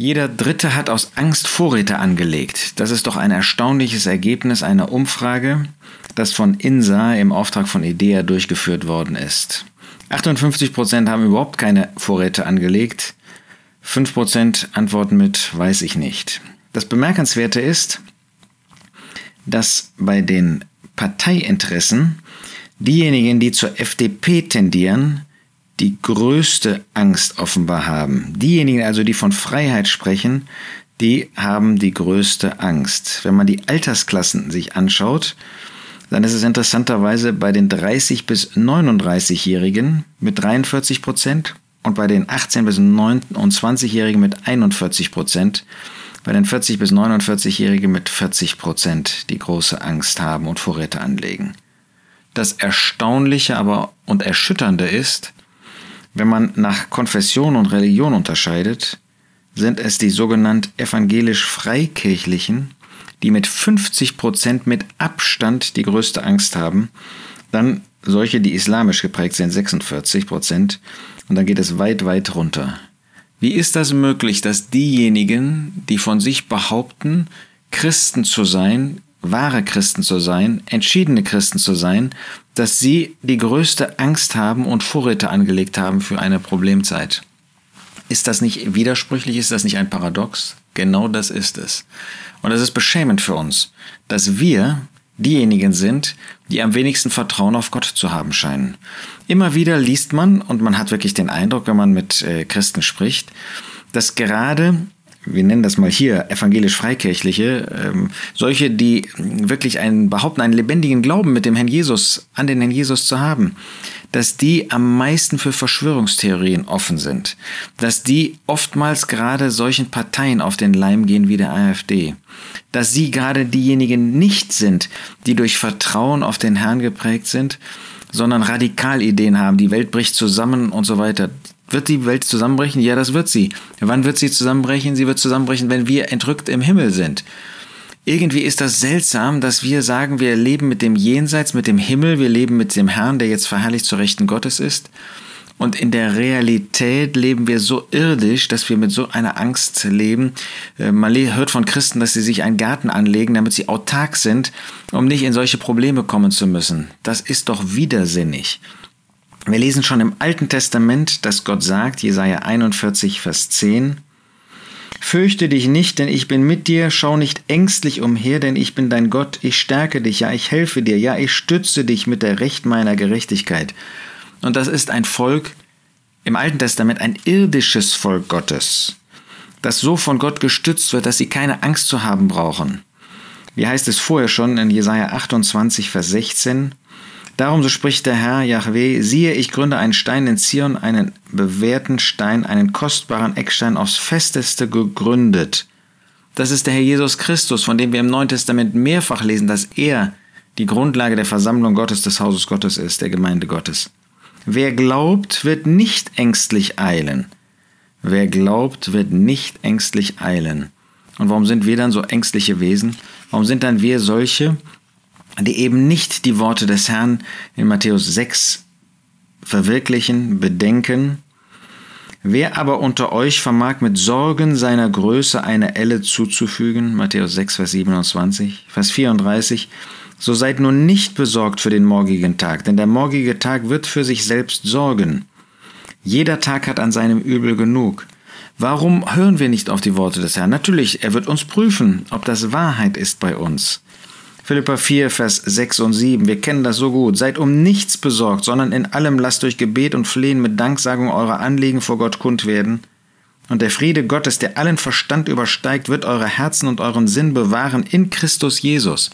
Jeder Dritte hat aus Angst Vorräte angelegt. Das ist doch ein erstaunliches Ergebnis einer Umfrage, das von INSA im Auftrag von IDEA durchgeführt worden ist. 58 Prozent haben überhaupt keine Vorräte angelegt. 5 Prozent antworten mit weiß ich nicht. Das Bemerkenswerte ist, dass bei den Parteiinteressen diejenigen, die zur FDP tendieren, die größte Angst offenbar haben. Diejenigen also, die von Freiheit sprechen, die haben die größte Angst. Wenn man die Altersklassen sich anschaut, dann ist es interessanterweise bei den 30 bis 39-Jährigen mit 43 Prozent und bei den 18 bis 29-Jährigen mit 41 Prozent, bei den 40 bis 49-Jährigen mit 40 Prozent, die große Angst haben und Vorräte anlegen. Das Erstaunliche aber und Erschütternde ist, wenn man nach Konfession und Religion unterscheidet, sind es die sogenannt evangelisch-freikirchlichen, die mit 50 Prozent mit Abstand die größte Angst haben, dann solche, die islamisch geprägt sind, 46 Prozent, und dann geht es weit, weit runter. Wie ist das möglich, dass diejenigen, die von sich behaupten, Christen zu sein, wahre Christen zu sein, entschiedene Christen zu sein, dass sie die größte Angst haben und Vorräte angelegt haben für eine Problemzeit. Ist das nicht widersprüchlich? Ist das nicht ein Paradox? Genau das ist es. Und es ist beschämend für uns, dass wir diejenigen sind, die am wenigsten Vertrauen auf Gott zu haben scheinen. Immer wieder liest man, und man hat wirklich den Eindruck, wenn man mit äh, Christen spricht, dass gerade wir nennen das mal hier evangelisch-freikirchliche, ähm, solche, die wirklich einen, behaupten, einen lebendigen Glauben mit dem Herrn Jesus, an den Herrn Jesus zu haben, dass die am meisten für Verschwörungstheorien offen sind, dass die oftmals gerade solchen Parteien auf den Leim gehen wie der AfD, dass sie gerade diejenigen nicht sind, die durch Vertrauen auf den Herrn geprägt sind, sondern Radikalideen haben, die Welt bricht zusammen und so weiter. Wird die Welt zusammenbrechen? Ja, das wird sie. Wann wird sie zusammenbrechen? Sie wird zusammenbrechen, wenn wir entrückt im Himmel sind. Irgendwie ist das seltsam, dass wir sagen, wir leben mit dem Jenseits, mit dem Himmel, wir leben mit dem Herrn, der jetzt verherrlicht zur Rechten Gottes ist. Und in der Realität leben wir so irdisch, dass wir mit so einer Angst leben. Äh, man hört von Christen, dass sie sich einen Garten anlegen, damit sie autark sind, um nicht in solche Probleme kommen zu müssen. Das ist doch widersinnig. Wir lesen schon im Alten Testament, dass Gott sagt, Jesaja 41, Vers 10, Fürchte dich nicht, denn ich bin mit dir, schau nicht ängstlich umher, denn ich bin dein Gott, ich stärke dich, ja, ich helfe dir, ja, ich stütze dich mit der Recht meiner Gerechtigkeit. Und das ist ein Volk im Alten Testament, ein irdisches Volk Gottes, das so von Gott gestützt wird, dass sie keine Angst zu haben brauchen. Wie heißt es vorher schon in Jesaja 28, Vers 16? Darum so spricht der Herr Yahweh, siehe, ich gründe einen Stein in Zion, einen bewährten Stein, einen kostbaren Eckstein aufs festeste gegründet. Das ist der Herr Jesus Christus, von dem wir im Neuen Testament mehrfach lesen, dass er die Grundlage der Versammlung Gottes, des Hauses Gottes ist, der Gemeinde Gottes. Wer glaubt, wird nicht ängstlich eilen. Wer glaubt, wird nicht ängstlich eilen. Und warum sind wir dann so ängstliche Wesen? Warum sind dann wir solche, die eben nicht die Worte des Herrn in Matthäus 6 verwirklichen, bedenken. Wer aber unter euch vermag mit Sorgen seiner Größe eine Elle zuzufügen, Matthäus 6, Vers 27, Vers 34, so seid nun nicht besorgt für den morgigen Tag, denn der morgige Tag wird für sich selbst sorgen. Jeder Tag hat an seinem Übel genug. Warum hören wir nicht auf die Worte des Herrn? Natürlich, er wird uns prüfen, ob das Wahrheit ist bei uns. Philippa 4, Vers 6 und 7. Wir kennen das so gut. Seid um nichts besorgt, sondern in allem lasst durch Gebet und Flehen mit Danksagung eure Anliegen vor Gott kund werden. Und der Friede Gottes, der allen Verstand übersteigt, wird eure Herzen und euren Sinn bewahren in Christus Jesus.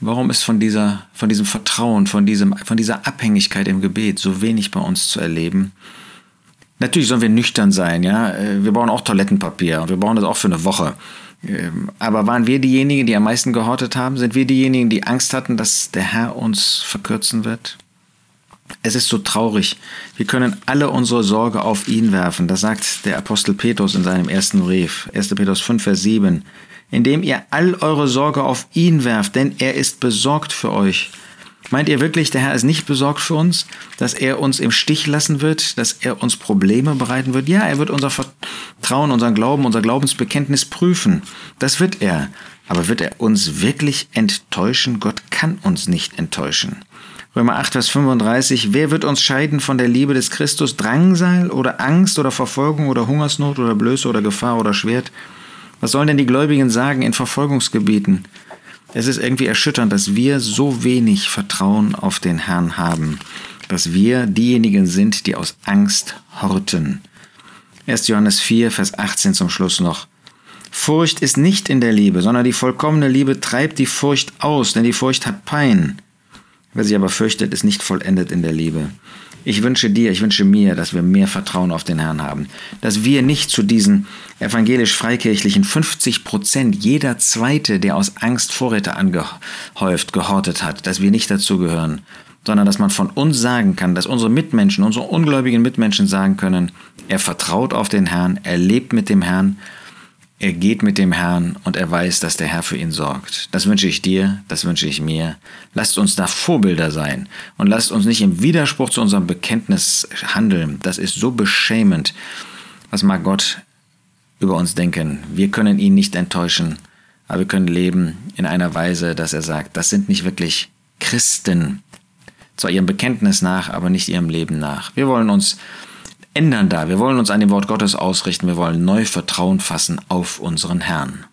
Warum ist von, dieser, von diesem Vertrauen, von, diesem, von dieser Abhängigkeit im Gebet so wenig bei uns zu erleben? Natürlich sollen wir nüchtern sein, ja. Wir brauchen auch Toilettenpapier und wir brauchen das auch für eine Woche. Ähm, aber waren wir diejenigen, die am meisten gehortet haben? Sind wir diejenigen, die Angst hatten, dass der Herr uns verkürzen wird? Es ist so traurig. Wir können alle unsere Sorge auf ihn werfen. Das sagt der Apostel Petrus in seinem ersten Brief. 1. Petrus 5, Vers 7. Indem ihr all eure Sorge auf ihn werft, denn er ist besorgt für euch. Meint ihr wirklich, der Herr ist nicht besorgt für uns, dass er uns im Stich lassen wird, dass er uns Probleme bereiten wird? Ja, er wird unser Vertrauen unseren Glauben, unser Glaubensbekenntnis prüfen. Das wird er. Aber wird er uns wirklich enttäuschen? Gott kann uns nicht enttäuschen. Römer 8, Vers 35, wer wird uns scheiden von der Liebe des Christus? Drangsal oder Angst oder Verfolgung oder Hungersnot oder Blöße oder Gefahr oder Schwert? Was sollen denn die Gläubigen sagen in Verfolgungsgebieten? Es ist irgendwie erschütternd, dass wir so wenig Vertrauen auf den Herrn haben, dass wir diejenigen sind, die aus Angst horten. 1. Johannes 4, Vers 18 zum Schluss noch. Furcht ist nicht in der Liebe, sondern die vollkommene Liebe treibt die Furcht aus, denn die Furcht hat Pein. Wer sich aber fürchtet, ist nicht vollendet in der Liebe. Ich wünsche dir, ich wünsche mir, dass wir mehr Vertrauen auf den Herrn haben. Dass wir nicht zu diesen evangelisch-freikirchlichen 50 Prozent, jeder Zweite, der aus Angst Vorräte angehäuft, gehortet hat, dass wir nicht dazugehören, sondern dass man von uns sagen kann, dass unsere Mitmenschen, unsere ungläubigen Mitmenschen sagen können, er vertraut auf den Herrn, er lebt mit dem Herrn er geht mit dem Herrn und er weiß, dass der Herr für ihn sorgt. Das wünsche ich dir, das wünsche ich mir. Lasst uns da Vorbilder sein und lasst uns nicht im Widerspruch zu unserem Bekenntnis handeln. Das ist so beschämend. Was mag Gott über uns denken? Wir können ihn nicht enttäuschen, aber wir können leben in einer Weise, dass er sagt, das sind nicht wirklich Christen. Zwar ihrem Bekenntnis nach, aber nicht ihrem Leben nach. Wir wollen uns ändern da. Wir wollen uns an dem Wort Gottes ausrichten. Wir wollen neu Vertrauen fassen auf unseren Herrn.